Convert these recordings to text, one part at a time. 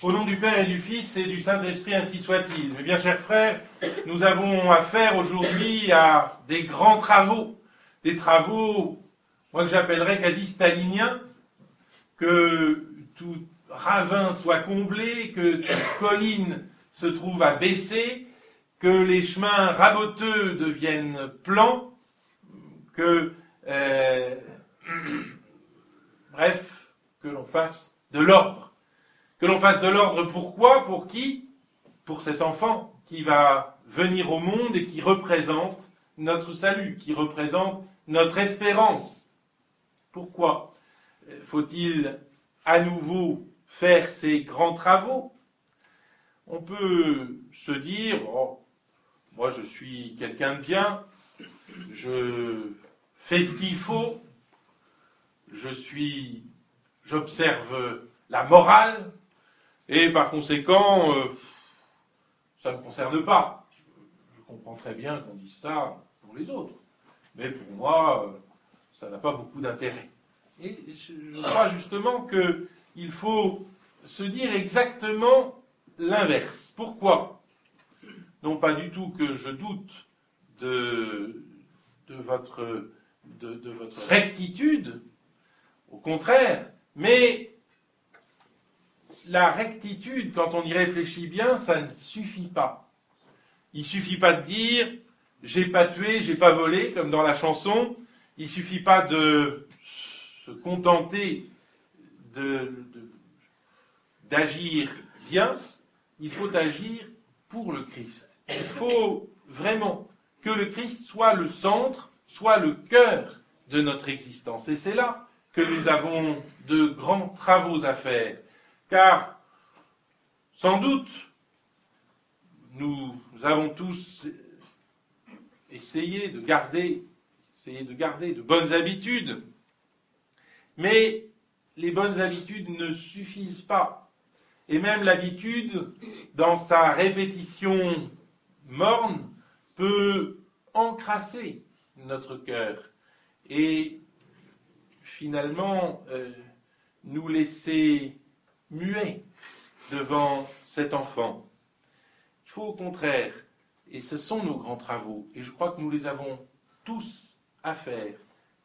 Au nom du Père et du Fils et du Saint-Esprit, ainsi soit-il. Mes bien chers frères, nous avons affaire aujourd'hui à des grands travaux, des travaux, moi que j'appellerais quasi staliniens, que tout ravin soit comblé, que toute colline se trouve à baisser, que les chemins raboteux deviennent plans, que, euh, bref, que l'on fasse de l'ordre que l'on fasse de l'ordre pourquoi Pour qui Pour cet enfant qui va venir au monde et qui représente notre salut, qui représente notre espérance. Pourquoi faut-il à nouveau faire ces grands travaux? On peut se dire, oh, moi je suis quelqu'un de bien, je fais ce qu'il faut, je suis, j'observe la morale, et par conséquent, euh, ça ne me concerne pas. Je, comprends très bien qu'on dise ça pour les autres. Mais pour moi, euh, ça n'a pas beaucoup d'intérêt. Et je, crois justement qu'il faut se dire exactement l'inverse. Pourquoi? Non pas du tout que je doute de, de, votre, de votre rectitude, au contraire, mais la rectitude, quand on y réfléchit bien, ça ne suffit pas. Il suffit pas de dire j'ai pas tué, j'ai pas volé, comme dans la chanson. Il suffit pas de se contenter d'agir bien. Il faut agir pour le Christ. Il faut vraiment que le Christ soit le centre, soit le cœur de notre existence. Et c'est là que nous avons de grands travaux à faire car sans doute nous avons tous essayé de garder, essayé de garder de bonnes habitudes, mais les bonnes habitudes ne suffisent pas. Et même l'habitude, dans sa répétition morne, peut encrasser notre cœur et finalement euh, nous laisser muet devant cet enfant. Il faut au contraire, et ce sont nos grands travaux, et je crois que nous les avons tous à faire,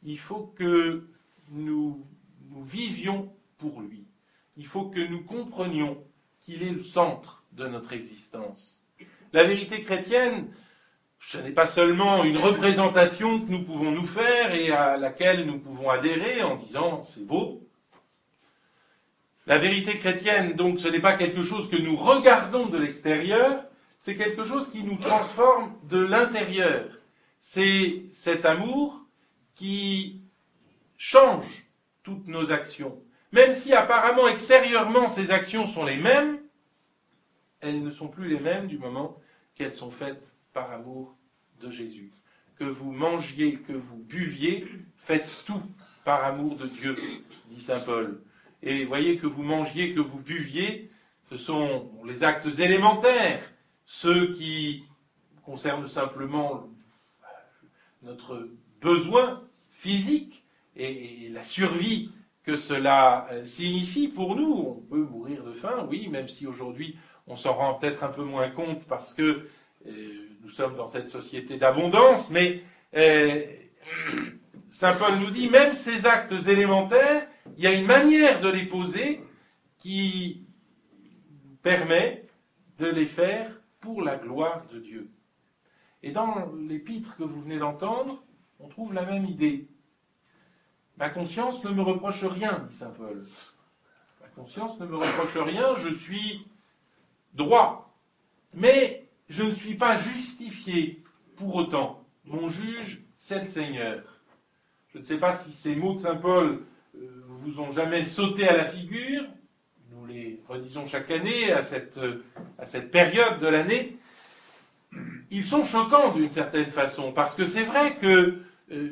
il faut que nous, nous vivions pour lui. Il faut que nous comprenions qu'il est le centre de notre existence. La vérité chrétienne, ce n'est pas seulement une représentation que nous pouvons nous faire et à laquelle nous pouvons adhérer en disant c'est beau, la vérité chrétienne, donc, ce n'est pas quelque chose que nous regardons de l'extérieur, c'est quelque chose qui nous transforme de l'intérieur. C'est cet amour qui change toutes nos actions. Même si apparemment extérieurement ces actions sont les mêmes, elles ne sont plus les mêmes du moment qu'elles sont faites par amour de Jésus. Que vous mangiez, que vous buviez, faites tout par amour de Dieu, dit Saint Paul. Et voyez que vous mangiez, que vous buviez, ce sont les actes élémentaires, ceux qui concernent simplement notre besoin physique et, la survie que cela euh, signifie pour nous. On peut mourir de faim, oui, même si aujourd'hui on s'en rend peut-être un peu moins compte parce que euh, nous sommes dans cette société d'abondance, mais euh, Saint Paul nous dit même ces actes élémentaires il y a une manière de les poser qui permet de les faire pour la gloire de Dieu. Et dans l'épître que vous venez d'entendre, on trouve la même idée. Ma conscience ne me reproche rien, dit Saint Paul. Ma conscience ne me reproche rien, je suis droit. Mais je ne suis pas justifié pour autant. Mon juge, c'est le Seigneur. Je ne sais pas si ces mots de Saint Paul vous ont jamais sauté à la figure, nous les redisons chaque année à cette, à cette période de l'année, ils sont choquants d'une certaine façon, parce que c'est vrai que euh,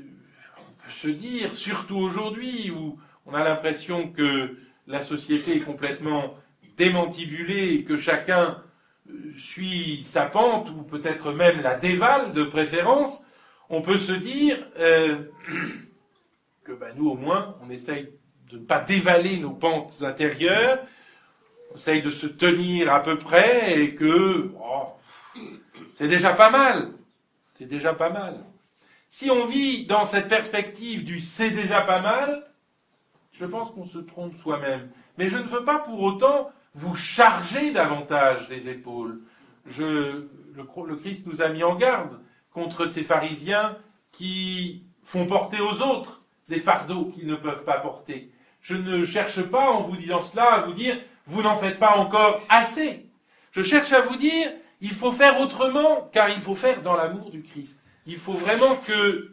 on peut se dire, surtout aujourd'hui où on a l'impression que la société est complètement démantibulée et que chacun euh, suit sa pente ou peut-être même la dévale de préférence, on peut se dire euh, que ben, nous au moins on essaye de ne pas dévaler nos pentes intérieures. on essaye de se tenir à peu près et que oh, c'est déjà pas mal. C'est déjà pas mal. Si on vit dans cette perspective du c'est déjà pas mal, je pense qu'on se trompe soi-même. Mais je ne veux pas pour autant vous charger davantage les épaules. Le Christ nous a mis en garde contre ces pharisiens qui font porter aux autres des fardeaux qu'ils ne peuvent pas porter. Je ne cherche pas, en vous disant cela, à vous dire, vous n'en faites pas encore assez. Je cherche à vous dire, il faut faire autrement, car il faut faire dans l'amour du Christ. Il faut vraiment que,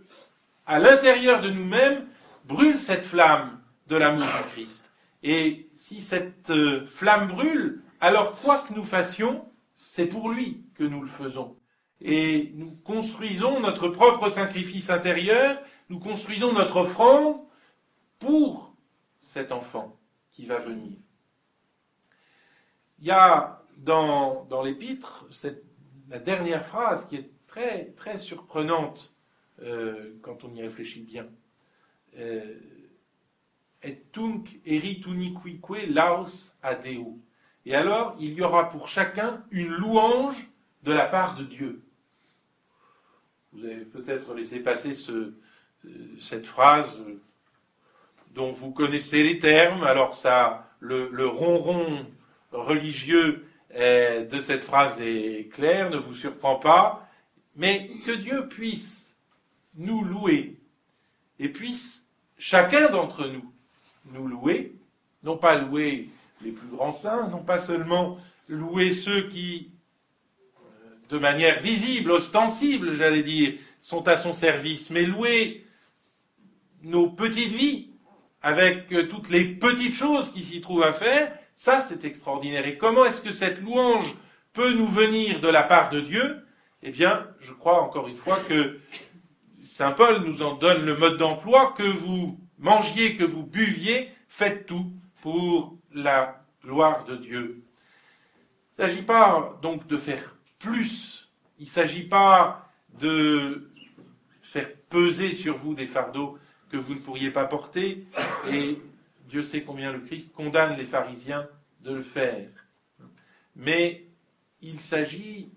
à l'intérieur de nous-mêmes, brûle cette flamme de l'amour du Christ. Et si cette euh, flamme brûle, alors quoi que nous fassions, c'est pour lui que nous le faisons. Et nous construisons notre propre sacrifice intérieur, nous construisons notre offrande pour cet enfant qui va venir. Il y a dans, l'épître la dernière phrase qui est très, très surprenante euh, quand on y réfléchit bien. Euh, et tunc erituniquique laos adeo. Et alors, il y aura pour chacun une louange de la part de Dieu. Vous avez peut-être laissé passer ce, cette phrase dont vous connaissez les termes. Alors ça, le, le ronron religieux de cette phrase est clair, ne vous surprend pas, mais que Dieu puisse nous louer et puisse chacun d'entre nous nous louer, non pas louer les plus grands saints, non pas seulement louer ceux qui, de manière visible, ostensible, j'allais dire, sont à son service, mais louer nos petites vies, avec euh, toutes les petites choses qui s'y trouvent à faire, ça c'est extraordinaire. Et comment est-ce que cette louange peut nous venir de la part de Dieu? Eh bien, je crois encore une fois que Saint Paul nous en donne le mode d'emploi, que vous mangiez, que vous buviez, faites tout pour la gloire de Dieu. Il ne s'agit pas donc de faire plus, il ne s'agit pas de faire peser sur vous des fardeaux que vous ne pourriez pas porter, et Dieu sait combien le Christ condamne les pharisiens de le faire. Mais il s'agit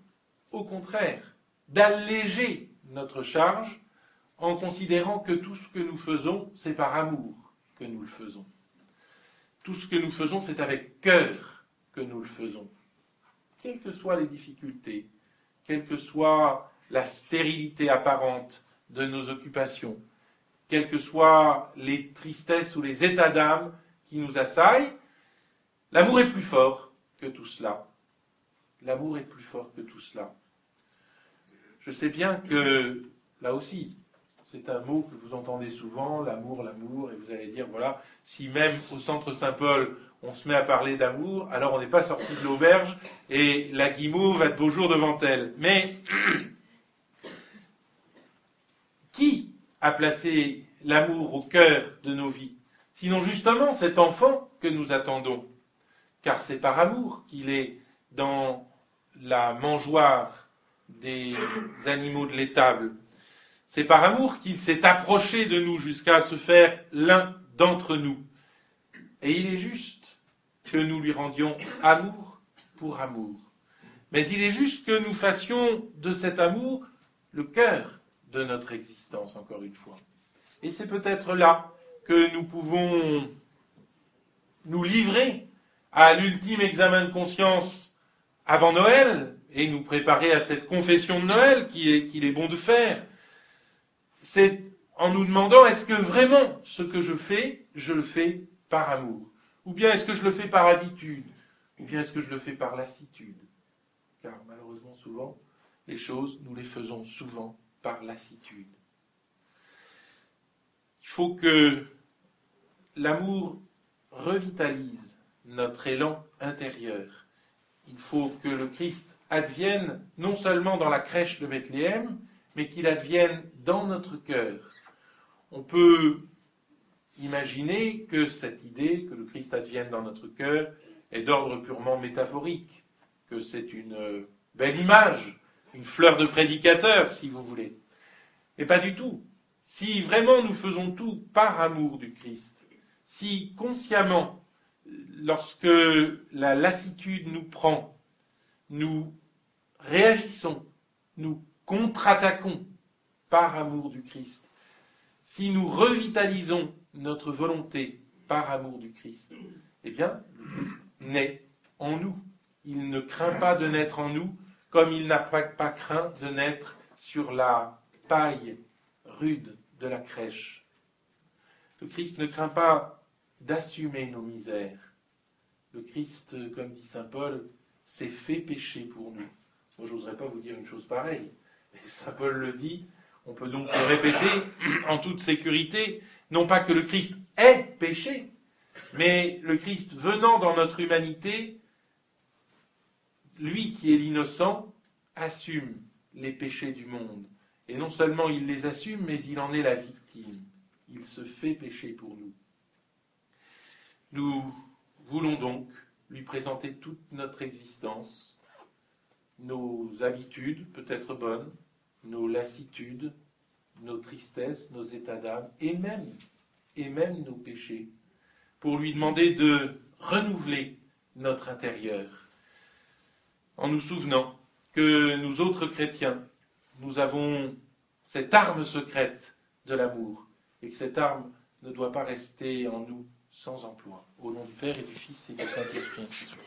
au contraire d'alléger notre charge en considérant que tout ce que nous faisons, c'est par amour que nous le faisons. Tout ce que nous faisons, c'est avec cœur que nous le faisons. Quelles que soient les difficultés, quelle que soit la stérilité apparente de nos occupations, quelles que soient les tristesses ou les états d'âme qui nous assaillent, l'amour est plus fort que tout cela. L'amour est plus fort que tout cela. Je sais bien que, là aussi, c'est un mot que vous entendez souvent, l'amour, l'amour, et vous allez dire, voilà, si même au centre Saint-Paul, on se met à parler d'amour, alors on n'est pas sorti de l'auberge, et la guimauve va de beau jour devant elle. Mais, qui à placer l'amour au cœur de nos vies, sinon justement cet enfant que nous attendons. Car c'est par amour qu'il est dans la mangeoire des animaux de l'étable. C'est par amour qu'il s'est approché de nous jusqu'à se faire l'un d'entre nous. Et il est juste que nous lui rendions amour pour amour. Mais il est juste que nous fassions de cet amour le cœur de notre existence, encore une fois. Et c'est peut-être là que nous pouvons nous livrer à l'ultime examen de conscience avant Noël et nous préparer à cette confession de Noël qu'il est bon de faire. C'est en nous demandant est-ce que vraiment ce que je fais, je le fais par amour? Ou bien est-ce que je le fais par habitude? Ou bien est-ce que je le fais par lassitude? Car malheureusement souvent, les choses, nous les faisons souvent par lassitude. Il faut que l'amour revitalise notre élan intérieur. Il faut que le Christ advienne non seulement dans la crèche de Bethléem, mais qu'il advienne dans notre cœur. On peut imaginer que cette idée, que le Christ advienne dans notre cœur, est d'ordre purement métaphorique, que c'est une belle image une fleur de prédicateur, si vous voulez. Mais pas du tout. Si vraiment nous faisons tout par amour du Christ, si consciemment lorsque la lassitude nous prend, nous réagissons, nous contre-attaquons par amour du Christ. Si nous revitalisons notre volonté par amour du Christ, eh bien, le Christ naît en nous. Il ne craint pas de naître en nous, comme il n'a pas craint de naître sur la paille rude de la crèche. Le Christ ne craint pas d'assumer nos misères. Le Christ, comme dit Saint Paul, s'est fait pécher pour nous. Moi, j'oserais pas vous dire une chose pareille. Saint Paul le dit, on peut donc le répéter en toute sécurité, non pas que le Christ ait péché, mais le Christ venant dans notre humanité, lui qui est l'innocent, assume les péchés du monde. Et non seulement il les assume, mais il en est la victime. Il se fait pécher pour nous. Nous voulons donc lui présenter toute notre existence, nos habitudes, peut-être bonnes, nos lassitudes, nos tristesses, nos états d'âme, et même, et même nos péchés, pour lui demander de renouveler notre intérieur, en nous souvenant que nous autres chrétiens, nous avons cette arme secrète de l'amour, et que cette arme ne doit pas rester en nous sans emploi. Au nom du Père et du Fils et du Saint-Esprit, ainsi soit.